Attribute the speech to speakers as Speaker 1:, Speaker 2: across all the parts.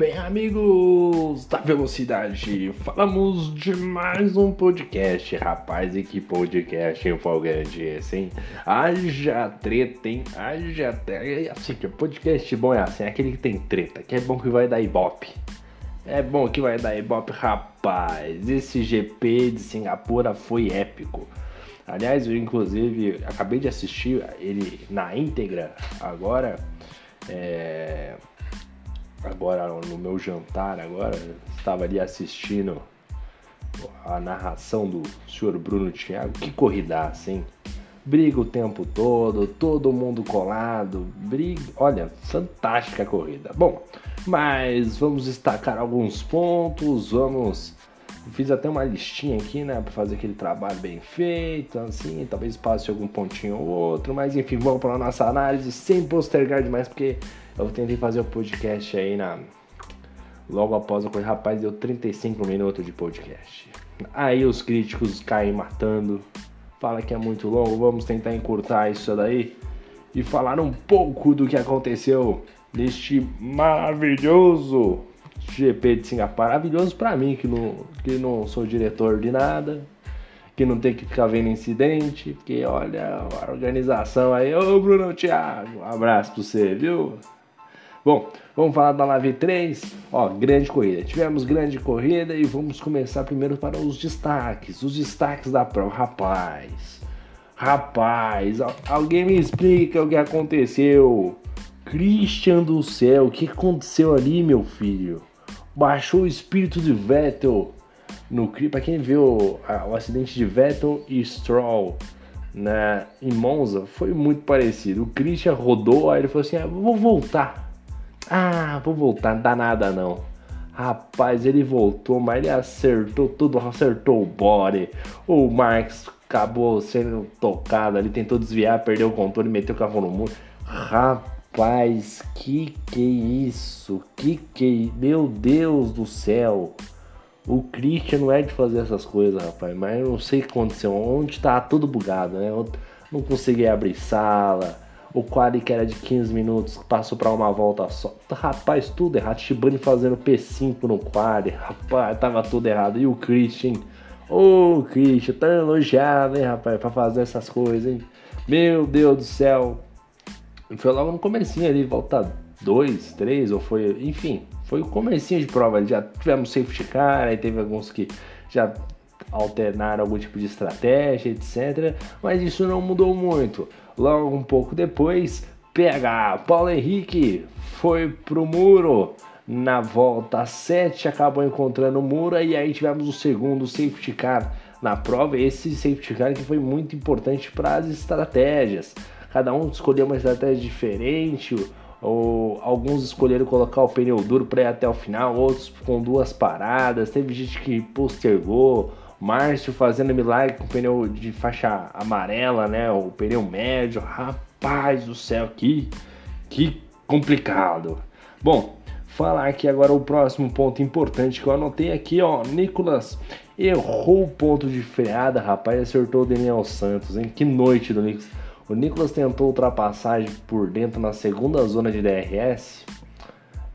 Speaker 1: bem, amigos da velocidade? Falamos de mais um podcast, rapaz, e que podcast empolgante esse, hein? Haja treta, hein? Haja treta. Assim, que podcast bom é assim, é aquele que tem treta, que é bom que vai dar ibope. É bom que vai dar ibope, rapaz. Esse GP de Singapura foi épico. Aliás, eu inclusive acabei de assistir ele na íntegra agora. É, agora no meu jantar agora estava ali assistindo a narração do senhor Bruno Thiago. Que corridaça, hein? Briga o tempo todo, todo mundo colado, briga. Olha, fantástica corrida. Bom, mas vamos destacar alguns pontos, vamos. Fiz até uma listinha aqui, né, para fazer aquele trabalho bem feito, assim, talvez passe algum pontinho ou outro, mas enfim, vamos para a nossa análise sem postergar demais, porque eu tentei fazer o podcast aí na. Logo após a coisa, rapaz, deu 35 minutos de podcast. Aí os críticos caem matando, fala que é muito longo, vamos tentar encurtar isso daí e falar um pouco do que aconteceu neste maravilhoso GP de Singapura. Maravilhoso para mim, que não, que não sou diretor de nada, que não tem que ficar vendo incidente, porque olha a organização aí. Ô Bruno Thiago, um abraço pra você, viu? Bom, vamos falar da Live 3. Ó, grande corrida. Tivemos grande corrida e vamos começar primeiro para os destaques. Os destaques da prova. Rapaz, rapaz, alguém me explica o que aconteceu. Christian do céu, o que aconteceu ali, meu filho? Baixou o espírito de Vettel no Para quem viu o acidente de Vettel e Stroll na, em Monza, foi muito parecido. O Christian rodou, aí ele falou assim: ah, vou voltar ah, vou voltar, não dá nada não. Rapaz, ele voltou, mas ele acertou tudo, acertou o body. O Marx acabou sendo tocado ali, tentou desviar, perdeu o controle, meteu o carro no muro. Rapaz, que que isso? Que que. Meu Deus do céu! O Christian não é de fazer essas coisas, rapaz, mas eu não sei o que aconteceu. Onde tá tudo bugado, né? Eu não consegui abrir sala o quali que era de 15 minutos passou para uma volta só. Rapaz, tudo errado. Shibane fazendo P5 no quali. Rapaz, tava tudo errado. E o Christian, ô oh, Christian, tá elogiado, hein, rapaz, pra fazer essas coisas, hein? Meu Deus do céu. Foi logo no comecinho ali, volta 2, 3, ou foi, enfim, foi o comecinho de prova. Já tivemos safety car, aí teve alguns que já alternaram algum tipo de estratégia, etc. Mas isso não mudou muito. Logo um pouco depois, PH Paulo Henrique foi pro muro. Na volta 7 acabou encontrando o muro e aí tivemos o segundo safety car na prova. Esse safety car que foi muito importante para as estratégias. Cada um escolheu uma estratégia diferente, ou alguns escolheram colocar o pneu duro para ir até o final, outros com duas paradas. Teve gente que postergou, Márcio fazendo milagre com pneu de faixa amarela, né? O pneu médio. Rapaz do céu, que, que complicado. Bom, falar aqui agora o próximo ponto importante que eu anotei aqui, ó. Nicolas errou o ponto de freada, rapaz, acertou o Daniel Santos, hein? Que noite do Nicolas. O Nicolas tentou ultrapassagem por dentro na segunda zona de DRS.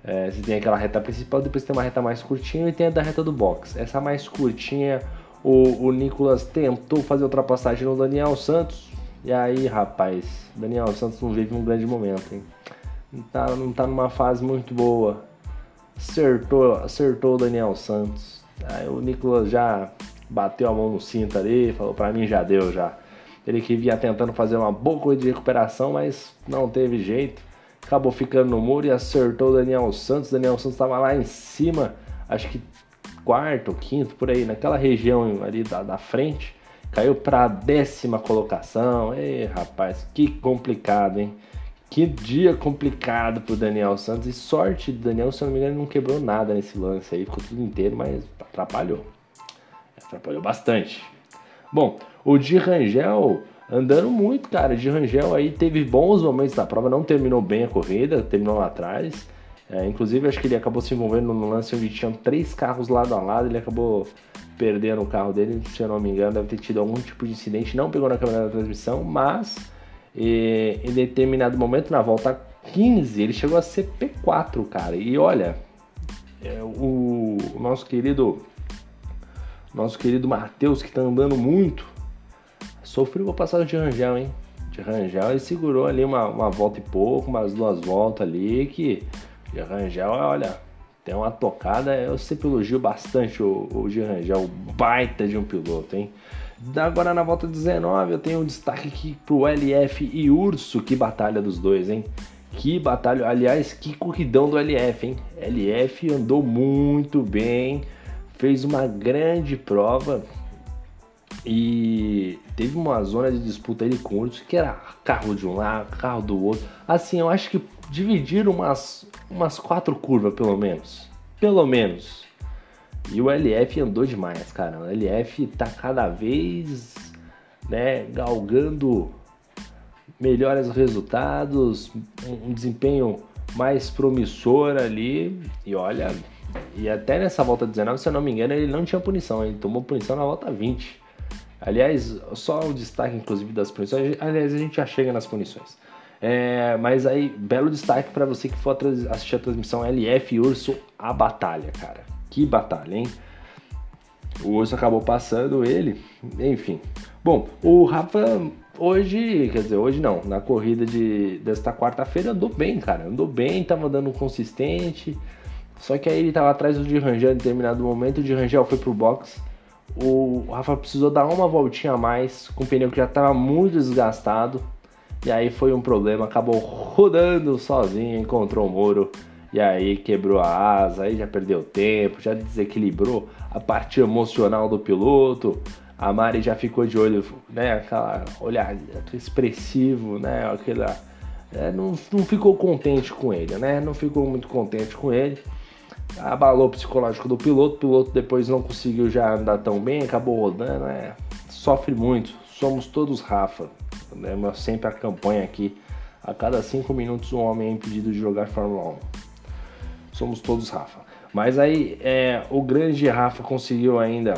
Speaker 1: É, você tem aquela reta principal, depois tem uma reta mais curtinha e tem a da reta do box. Essa mais curtinha o, o Nicolas tentou fazer ultrapassagem no Daniel Santos. E aí, rapaz, Daniel Santos não vive um grande momento, hein? Não tá, não tá numa fase muito boa. Acertou, acertou o Daniel Santos. Aí o Nicolas já bateu a mão no cinto ali, falou para mim já deu já. Ele que vinha tentando fazer uma boa coisa de recuperação, mas não teve jeito. Acabou ficando no muro e acertou o Daniel Santos. Daniel Santos estava lá em cima, acho que quarto, quinto, por aí, naquela região ali da, da frente, caiu para a décima colocação. Ei, rapaz, que complicado, hein? Que dia complicado pro Daniel Santos. E sorte do Daniel, se eu não me engano, não quebrou nada nesse lance aí, ficou tudo inteiro, mas atrapalhou. Atrapalhou bastante. Bom, o Di Rangel andando muito, cara. De Rangel aí teve bons momentos da prova, não terminou bem a corrida, terminou lá atrás. É, inclusive, acho que ele acabou se envolvendo no lance onde tinham três carros lado a lado. Ele acabou perdendo o carro dele, se eu não me engano, deve ter tido algum tipo de incidente. Não pegou na câmera da transmissão, mas e, em determinado momento, na volta 15, ele chegou a ser P4, cara. E olha, é, o, o nosso querido nosso querido Matheus, que tá andando muito, sofreu uma passagem de Rangel, hein? De Rangel ele segurou ali uma, uma volta e pouco, umas duas voltas ali, que de Rangel, olha, tem uma tocada, eu sempre elogio bastante o, o de Rangel, baita de um piloto, hein? Agora na volta 19 eu tenho um destaque aqui pro LF e Urso, que batalha dos dois, hein? Que batalha, aliás, que corridão do LF, hein? LF andou muito bem, fez uma grande prova e teve uma zona de disputa ali com outros que era carro de um lado, carro do outro. Assim, eu acho que dividiram umas, umas quatro curvas pelo menos. Pelo menos. E o LF andou demais, cara. O LF tá cada vez né, galgando melhores resultados, um desempenho mais promissor ali. E olha, e até nessa volta 19, se eu não me engano, ele não tinha punição, ele tomou punição na volta 20. Aliás, só o destaque, inclusive, das punições. Aliás, a gente já chega nas punições. É, mas aí, belo destaque para você que for assistir a transmissão LF Urso a batalha, cara. Que batalha, hein? O Urso acabou passando ele, enfim. Bom, o Rafa hoje, quer dizer, hoje não, na corrida de, desta quarta-feira andou bem, cara. Andou bem, tava dando consistente. Só que aí ele tava atrás do de Rangel em determinado momento, o de Rangel foi pro box. O Rafa precisou dar uma voltinha a mais com o pneu que já tava muito desgastado. E aí foi um problema, acabou rodando sozinho, encontrou o muro. E aí quebrou a asa, aí já perdeu tempo, já desequilibrou a parte emocional do piloto. A Mari já ficou de olho, né? Aquela olhar expressivo, né? Aquela. É, não, não ficou contente com ele, né? Não ficou muito contente com ele abalou o psicológico do piloto, o piloto depois não conseguiu já andar tão bem, acabou rodando, é, sofre muito, somos todos Rafa, né? Eu sempre a campanha aqui, a cada cinco minutos um homem é impedido de jogar Fórmula 1, somos todos Rafa. Mas aí é, o grande Rafa conseguiu ainda,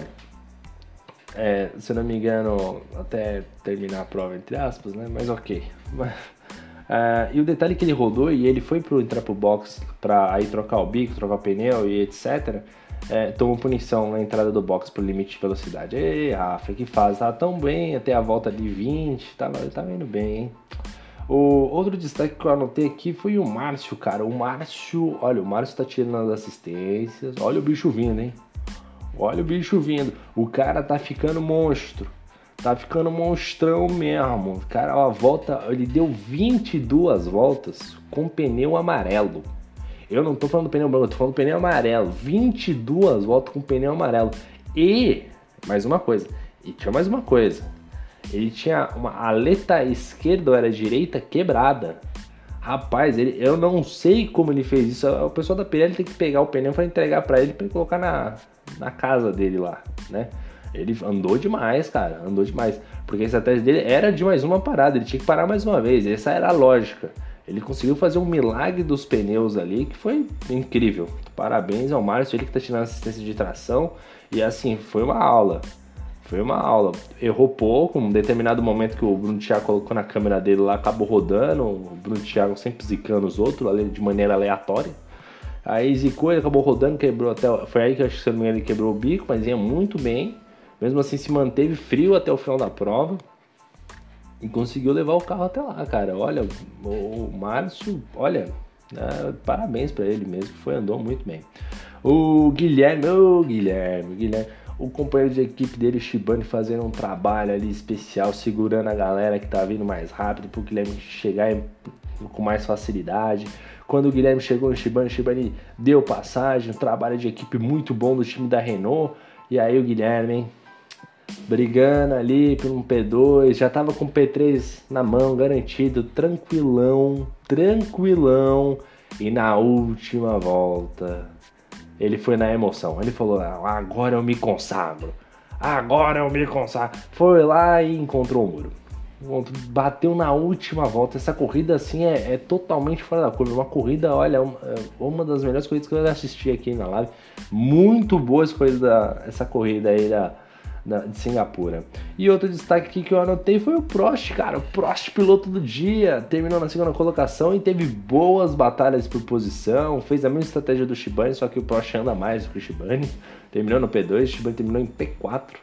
Speaker 1: é, se não me engano, até terminar a prova entre aspas, né? Mas ok. Uh, e o detalhe é que ele rodou e ele foi pro, entrar pro box para aí trocar o bico, trocar pneu e etc. É, tomou punição na entrada do box pro limite de velocidade. Ei, Rafa, que faz? Tava tão bem até a volta de 20, tava, tava indo bem, hein? O outro destaque que eu anotei aqui foi o Márcio, cara. O Márcio, olha, o Márcio tá tirando as assistências. Olha o bicho vindo, hein? Olha o bicho vindo. O cara tá ficando monstro. Tá ficando monstrão mesmo. Cara, a volta, ele deu 22 voltas com pneu amarelo. Eu não tô falando do pneu branco, eu tô falando do pneu amarelo. 22 voltas com pneu amarelo. E, mais uma coisa, e tinha mais uma coisa. Ele tinha uma aleta esquerda ou era direita quebrada. Rapaz, ele, eu não sei como ele fez isso. O pessoal da Pirelli tem que pegar o pneu para entregar para ele para colocar na, na casa dele lá, né? Ele andou demais, cara, andou demais. Porque a estratégia dele era de mais uma parada, ele tinha que parar mais uma vez. Essa era a lógica. Ele conseguiu fazer um milagre dos pneus ali que foi incrível. Parabéns ao Márcio, ele que tá tirando assistência de tração. E assim, foi uma aula. Foi uma aula. Errou pouco, um determinado momento que o Bruno Thiago colocou na câmera dele lá, acabou rodando. O Bruno Thiago sempre zicando os outros de maneira aleatória. Aí zicou, ele acabou rodando, quebrou até. Foi aí que eu acho que se não me engano ele quebrou o bico, mas ia muito bem. Mesmo assim, se manteve frio até o final da prova e conseguiu levar o carro até lá, cara. Olha, o Márcio, olha, é, parabéns para ele mesmo, foi andou muito bem. O Guilherme, o Guilherme, Guilherme, o companheiro de equipe dele, o Shibane, fazendo um trabalho ali especial, segurando a galera que tá vindo mais rápido pro Guilherme chegar com mais facilidade. Quando o Guilherme chegou no Shibane, o Shibane deu passagem, um trabalho de equipe muito bom do time da Renault. E aí o Guilherme, hein, brigando ali por um P2, já tava com o P3 na mão, garantido, tranquilão, tranquilão. E na última volta, ele foi na emoção. Ele falou: ah, agora eu me consagro, agora eu me consagro. Foi lá e encontrou o muro. Bateu na última volta. Essa corrida, assim, é, é totalmente fora da curva. Uma corrida, olha, uma, é uma das melhores corridas que eu assisti aqui na live. Muito boa essa corrida, essa corrida aí da, de Singapura. E outro destaque aqui que eu anotei foi o Prost, cara. O Prost, piloto do dia, terminou na segunda colocação e teve boas batalhas por posição. Fez a mesma estratégia do Shibane, só que o Prost anda mais do que o Shibane. Terminou no P2, o Shibane terminou em P4.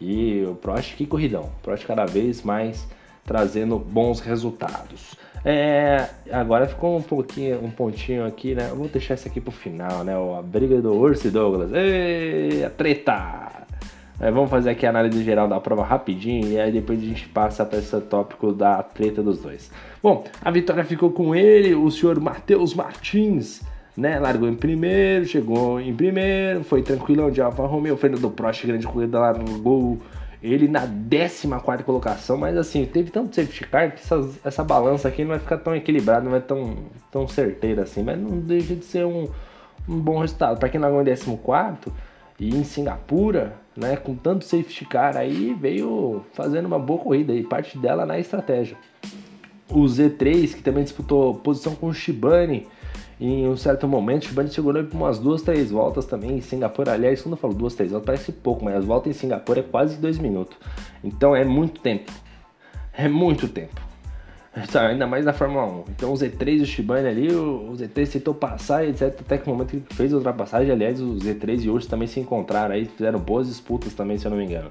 Speaker 1: E o Prost, que corridão. O Prost cada vez mais trazendo bons resultados. É, agora ficou um pouquinho, um pontinho aqui, né? Vou deixar isso aqui pro final, né? A briga do Urso e Douglas. Ei, a treta! É, vamos fazer aqui a análise geral da prova rapidinho e aí depois a gente passa para esse tópico da treta dos dois. Bom, a vitória ficou com ele, o senhor Matheus Martins, né? Largou em primeiro, chegou em primeiro, foi tranquilão de Alfa Romeo, Fernando Prost, grande corrida gol. Ele na 14 colocação, mas assim, teve tanto safety car que essa, essa balança aqui não vai ficar tão equilibrada, não vai tão, tão certeira assim, mas não deixa de ser um, um bom resultado. Para quem largou em 14 e em Singapura, né, com tanto safety car aí, veio fazendo uma boa corrida e parte dela na estratégia. O Z3, que também disputou posição com o Shibane, em um certo momento, o Shibane segurou por umas duas, três voltas também em Singapura. Aliás, quando eu falo duas, três voltas, parece pouco, mas as voltas em Singapura é quase dois minutos. Então é muito tempo. É muito tempo. Ainda mais na Fórmula 1. Então o Z3 e o Shibane ali, o Z3 tentou passar, etc. Até que no momento que fez a ultrapassagem, aliás, o Z3 e o Urso também se encontraram aí, fizeram boas disputas também, se eu não me engano.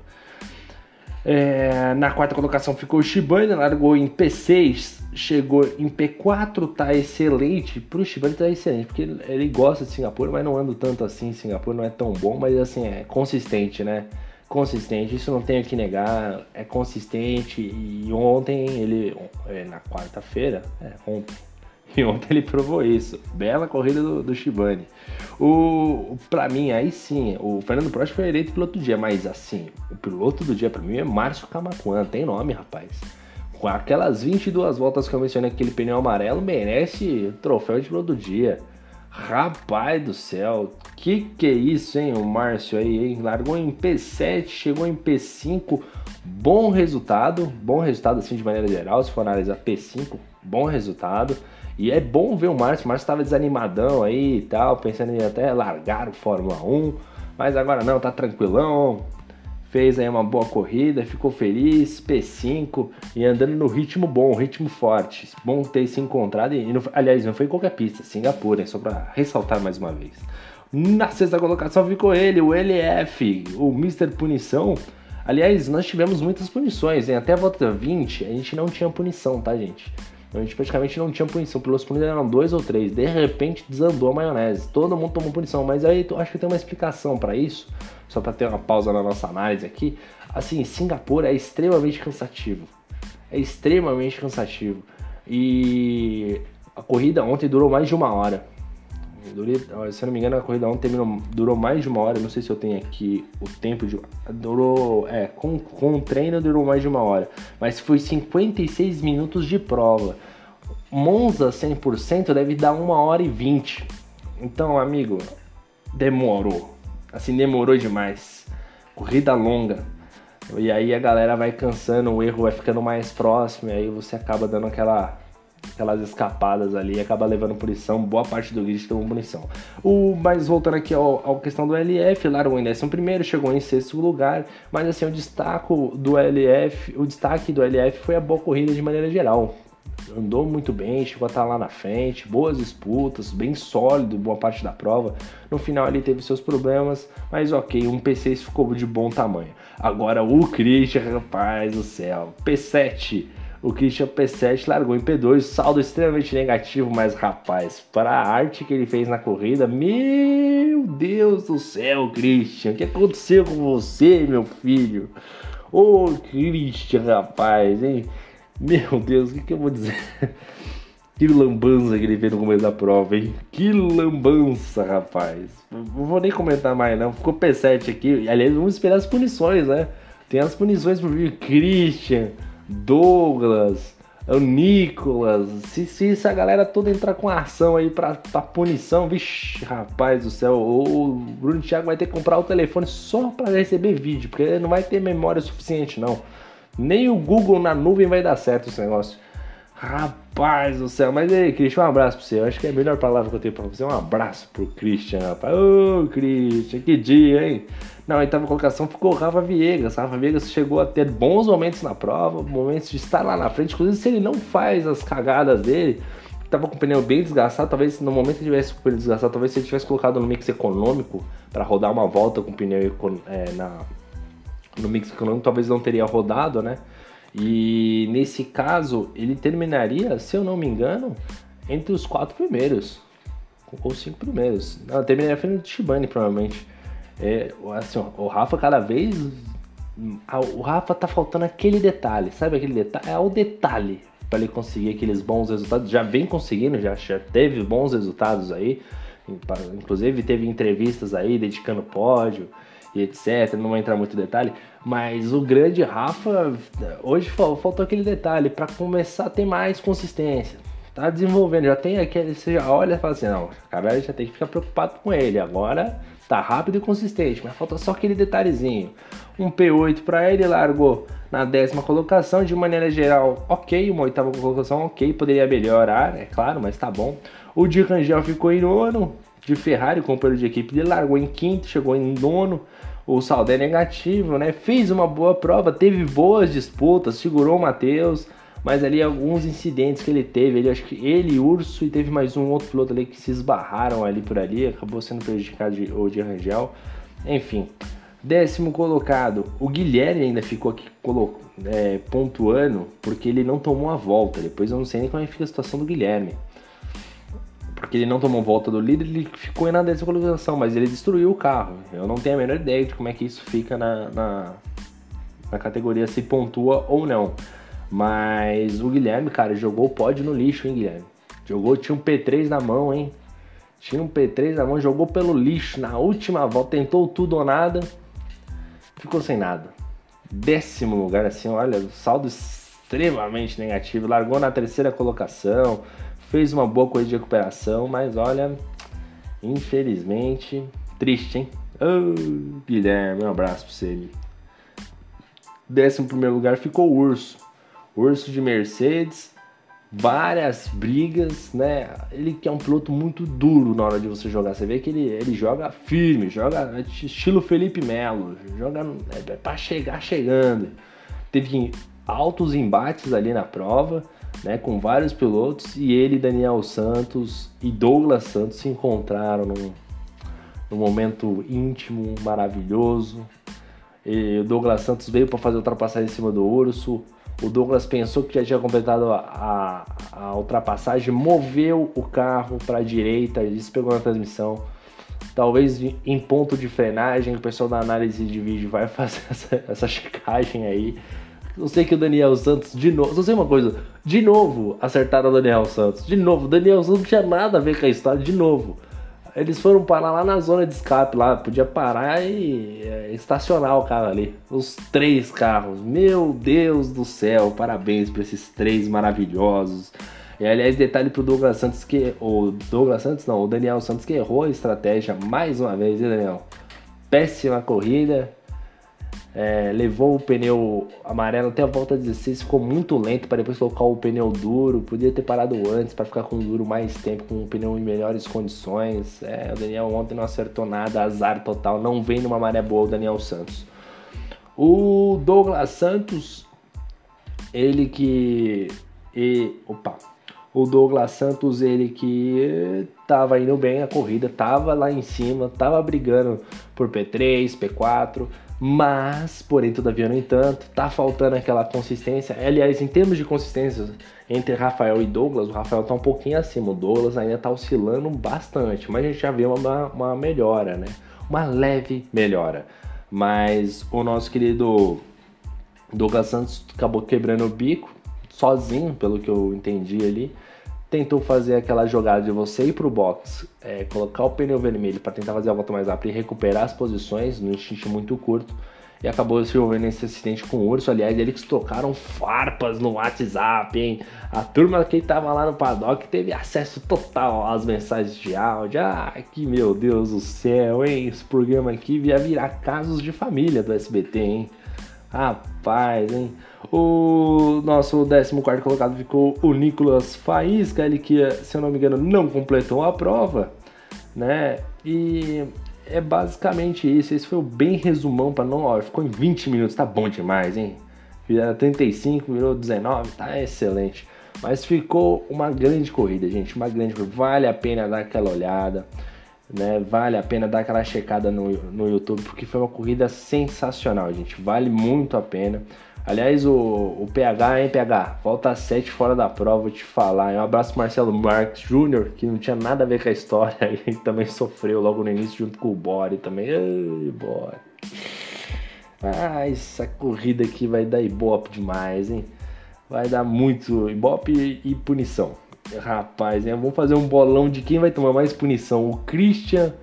Speaker 1: É, na quarta colocação ficou o Shibane, largou em P6, chegou em P4, tá excelente. Pro Shibane tá excelente, porque ele gosta de Singapura, mas não anda tanto assim. Singapura não é tão bom, mas assim, é consistente, né? Consistente, isso não tenho que negar, é consistente e ontem ele, é, na quarta-feira, é, ontem, e ontem ele provou isso, bela corrida do, do Shibane. O, pra mim, aí sim, o Fernando Prost foi eleito piloto do dia, mas assim, o piloto do dia pra mim é Márcio Camacuan, tem nome, rapaz. Com aquelas 22 voltas que eu mencionei, aquele pneu amarelo merece troféu de piloto do dia. Rapaz do céu, que que é isso, hein? O Márcio aí, hein? Largou em P7, chegou em P5, bom resultado, bom resultado assim de maneira geral, se for analisar P5, bom resultado. E é bom ver o Márcio, o Márcio estava desanimadão aí e tal, pensando em até largar o Fórmula 1, mas agora não, tá tranquilão, fez aí uma boa corrida, ficou feliz, P5 e andando no ritmo bom, ritmo forte. Bom ter se encontrado, e não, aliás, não foi em qualquer pista, Singapura, só para ressaltar mais uma vez. Na sexta colocação ficou ele, o LF, o Mr. Punição. Aliás, nós tivemos muitas punições, hein? até a volta 20 a gente não tinha punição, tá, gente? A gente praticamente não tinha punição, pelos punidos eram dois ou três. De repente desandou a maionese. Todo mundo tomou punição, mas aí acho que tem uma explicação para isso só para ter uma pausa na nossa análise aqui, assim, Singapura é extremamente cansativo. É extremamente cansativo. E a corrida ontem durou mais de uma hora. Durei, se eu não me engano, a corrida ontem terminou, durou mais de uma hora. Não sei se eu tenho aqui o tempo de. Durou. É, com, com o treino durou mais de uma hora. Mas foi 56 minutos de prova. Monza 100% deve dar uma hora e 20. Então, amigo, demorou assim, demorou demais. Corrida longa. E aí a galera vai cansando, o erro vai ficando mais próximo, e aí você acaba dando aquela aquelas escapadas ali acaba levando punição, boa parte do grid tomou punição. O, mas voltando aqui à questão do LF, largou em décimo primeiro, chegou em sexto lugar, mas assim, o destaque do LF, o destaque do LF foi a boa corrida de maneira geral andou muito bem, chegou a estar lá na frente, boas disputas, bem sólido, boa parte da prova. No final ele teve seus problemas, mas ok, um P6 ficou de bom tamanho. Agora o Christian, rapaz do céu, P7. O Christian P7 largou em P2, saldo extremamente negativo, mas rapaz, para a arte que ele fez na corrida, meu Deus do céu, Christian, o que aconteceu com você, meu filho? Ô Christian, rapaz, hein? Meu Deus, o que, que eu vou dizer? Que lambança que ele fez no começo da prova, hein? Que lambança, rapaz. Não vou nem comentar mais, não. Ficou P7 aqui. Aliás, vamos esperar as punições, né? Tem as punições vir. Christian, Douglas, o Nicolas. Se, se essa galera toda entrar com ação aí pra, pra punição, vixe, rapaz do céu. O Bruno Thiago vai ter que comprar o telefone só pra receber vídeo, porque ele não vai ter memória suficiente, não. Nem o Google na nuvem vai dar certo esse negócio. Rapaz do céu, mas aí, Christian, um abraço pra você. Eu acho que é a melhor palavra que eu tenho pra você. Um abraço pro Christian, rapaz. Ô, Christian, que dia, hein? Na oitava colocação ficou Rafa Viegas. Rafa Viegas chegou a ter bons momentos na prova, momentos de estar lá na frente. Inclusive, se ele não faz as cagadas dele, tava com o pneu bem desgastado, talvez no momento que tivesse com o pneu desgastado, talvez se ele tivesse colocado no mix econômico para rodar uma volta com o pneu é, na, no mix econômico, talvez não teria rodado, né? E nesse caso, ele terminaria, se eu não me engano, entre os quatro primeiros. Ou cinco primeiros. Não, terminaria frente do Shibane, provavelmente. É, assim, o Rafa cada vez. O Rafa tá faltando aquele detalhe, sabe aquele detalhe? É o detalhe para ele conseguir aqueles bons resultados. Já vem conseguindo, já, já teve bons resultados aí. Inclusive teve entrevistas aí dedicando pódio e etc. Não vou entrar muito em detalhe, mas o grande Rafa hoje faltou aquele detalhe para começar a ter mais consistência. Tá desenvolvendo, já tem aquele, você já olha e fala assim, não, cara já tem que ficar preocupado com ele. Agora tá rápido e consistente, mas falta só aquele detalhezinho. Um P8 para ele, largou na décima colocação, de maneira geral, ok, uma oitava colocação, ok, poderia melhorar, é claro, mas tá bom. O Di Rangel ficou em nono, de Ferrari, companheiro de equipe dele, largou em quinto, chegou em nono, o saldo é negativo, né? Fez uma boa prova, teve boas disputas, segurou o Matheus, mas ali alguns incidentes que ele teve, ele acho que ele, Urso e teve mais um outro piloto ali que se esbarraram ali por ali, acabou sendo prejudicado de, o de Rangel. Enfim, décimo colocado, o Guilherme ainda ficou aqui é, pontuando porque ele não tomou a volta. Depois eu não sei nem como é que fica a situação do Guilherme porque ele não tomou volta do líder, ele ficou na décima colocação, mas ele destruiu o carro. Eu não tenho a menor ideia de como é que isso fica na, na, na categoria, se pontua ou não. Mas o Guilherme, cara, jogou o pódio no lixo, hein, Guilherme? Jogou, tinha um P3 na mão, hein? Tinha um P3 na mão, jogou pelo lixo na última volta, tentou tudo ou nada, ficou sem nada. Décimo lugar, assim, olha, saldo extremamente negativo, largou na terceira colocação fez uma boa coisa de recuperação, mas olha, infelizmente, triste, hein? Oh, Guilherme, um abraço pra você. Décimo primeiro lugar ficou o Urso. Urso de Mercedes, várias brigas, né? Ele que é um piloto muito duro na hora de você jogar. Você vê que ele, ele joga firme, joga estilo Felipe Melo, joga é, para chegar chegando. Teve altos embates ali na prova né, com vários pilotos, e ele, Daniel Santos e Douglas Santos se encontraram num, num momento íntimo, maravilhoso. E o Douglas Santos veio para fazer ultrapassagem em cima do Urso. O Douglas pensou que já tinha completado a, a, a ultrapassagem, moveu o carro para a direita, isso pegou na transmissão. Talvez em ponto de frenagem, o pessoal da análise de vídeo vai fazer essa, essa checagem aí. Eu sei que o Daniel Santos, de novo, só sei uma coisa, de novo acertaram o Daniel Santos, de novo, Daniel Santos não tinha nada a ver com a história, de novo. Eles foram parar lá na zona de escape, lá, podia parar e é, estacionar o carro ali. Os três carros, meu Deus do céu, parabéns para esses três maravilhosos. E aliás, detalhe pro Douglas Santos que. O Douglas Santos não, o Daniel Santos que errou a estratégia mais uma vez, hein, Daniel? Péssima corrida, é, levou o pneu amarelo até a volta 16, ficou muito lento para depois colocar o pneu duro. Podia ter parado antes para ficar com o duro mais tempo, com o pneu em melhores condições. É, o Daniel ontem não acertou nada, azar total. Não vem numa maré boa o Daniel Santos. O Douglas Santos, ele que. E, opa! O Douglas Santos, ele que tava indo bem a corrida, tava lá em cima, tava brigando por P3, P4 mas, porém, todavia, no entanto, tá faltando aquela consistência. Aliás, em termos de consistência entre Rafael e Douglas, o Rafael tá um pouquinho acima, o Douglas ainda tá oscilando bastante, mas a gente já vê uma, uma melhora, né? Uma leve melhora. Mas o nosso querido Douglas Santos acabou quebrando o bico sozinho, pelo que eu entendi ali tentou fazer aquela jogada de você ir pro box, é, colocar o pneu vermelho para tentar fazer a volta mais rápida e recuperar as posições no instinto muito curto. E acabou se envolvendo nesse acidente com o Urso. Aliás, eles tocaram farpas no WhatsApp, hein? A turma que estava lá no paddock teve acesso total às mensagens de áudio. Ah, que meu Deus do céu, hein? Esse programa aqui ia virar casos de família do SBT, hein? Rapaz, hein? O nosso 14 colocado ficou o Nicolas Faísca, ele que, se eu não me engano, não completou a prova, né? E é basicamente isso. Esse foi o bem resumão para não. Ó, ficou em 20 minutos, tá bom demais, hein? Fizeram 35, virou 19, tá excelente. Mas ficou uma grande corrida, gente. Uma grande corrida. Vale a pena dar aquela olhada. Né? Vale a pena dar aquela checada no, no YouTube, porque foi uma corrida sensacional, gente. Vale muito a pena. Aliás, o, o PH, hein, PH? Volta 7 fora da prova, vou te falar. Um abraço Marcelo Marques Jr., que não tinha nada a ver com a história. Ele também sofreu logo no início junto com o Bore também. Ai, Bore. Ah, essa corrida aqui vai dar ibope demais, hein? Vai dar muito ibope e, punição. Rapaz, né? Vamos fazer um bolão de quem vai tomar mais punição. O Christian,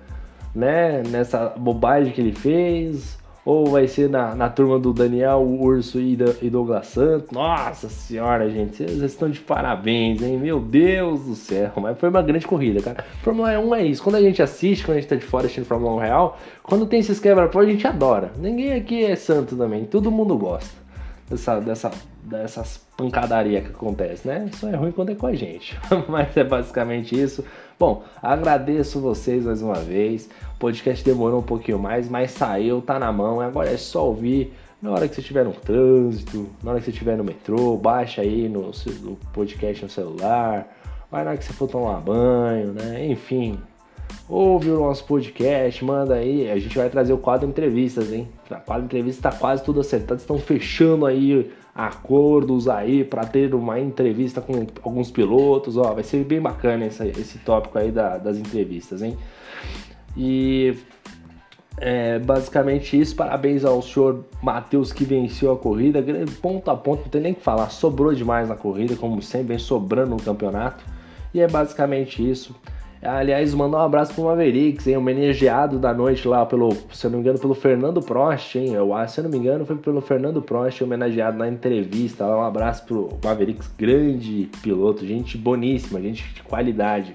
Speaker 1: né? Nessa bobagem que ele fez ou vai ser na, na turma do Daniel, o Urso e, da, e Douglas Santos. Nossa senhora, gente, vocês estão de parabéns, hein? Meu Deus do céu, mas foi uma grande corrida, cara. Fórmula 1 é isso, quando a gente assiste, quando a gente tá de fora assistindo Fórmula 1 real, quando tem esses quebra-pau, a gente adora. Ninguém aqui é santo também, todo mundo gosta dessa, dessa, dessas pancadaria que acontece, né? Só é ruim quando é com a gente. Mas é basicamente isso. Bom, agradeço vocês mais uma vez. O podcast demorou um pouquinho mais, mas saiu, tá na mão. Agora é só ouvir na hora que você estiver no trânsito, na hora que você estiver no metrô, baixa aí no, no podcast no celular, vai na hora que você for tomar banho, né? Enfim, ouve o nosso podcast, manda aí. A gente vai trazer o quadro entrevistas, hein? O quadro entrevista tá quase tudo acertado. Estão fechando aí acordos aí para ter uma entrevista com alguns pilotos. Ó, vai ser bem bacana esse, esse tópico aí da, das entrevistas, hein? E é basicamente isso. Parabéns ao senhor Matheus que venceu a corrida. Ponto a ponto, não tem nem que falar. Sobrou demais na corrida, como sempre, vem sobrando no campeonato. E é basicamente isso. Aliás, mandar um abraço pro Mavericks, hein? Homenageado da noite lá pelo, se eu não me engano, pelo Fernando Prost, hein? Eu, se eu não me engano, foi pelo Fernando Prost, homenageado na entrevista. Um abraço pro Mavericks, grande piloto, gente boníssima, gente de qualidade.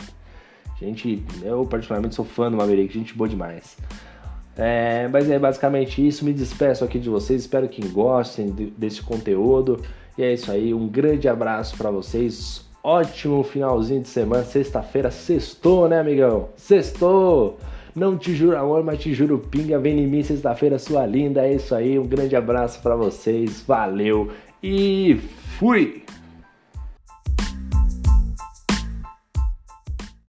Speaker 1: Gente, eu particularmente sou fã do Maverick, gente boa demais. É, mas é basicamente isso. Me despeço aqui de vocês. Espero que gostem desse conteúdo. E é isso aí. Um grande abraço para vocês ótimo finalzinho de semana. Sexta-feira, sextou, né, amigão? Sextou! Não te juro amor, mas te juro pinga. Vem em mim sexta-feira, sua linda. É isso aí. Um grande abraço para vocês. Valeu e fui!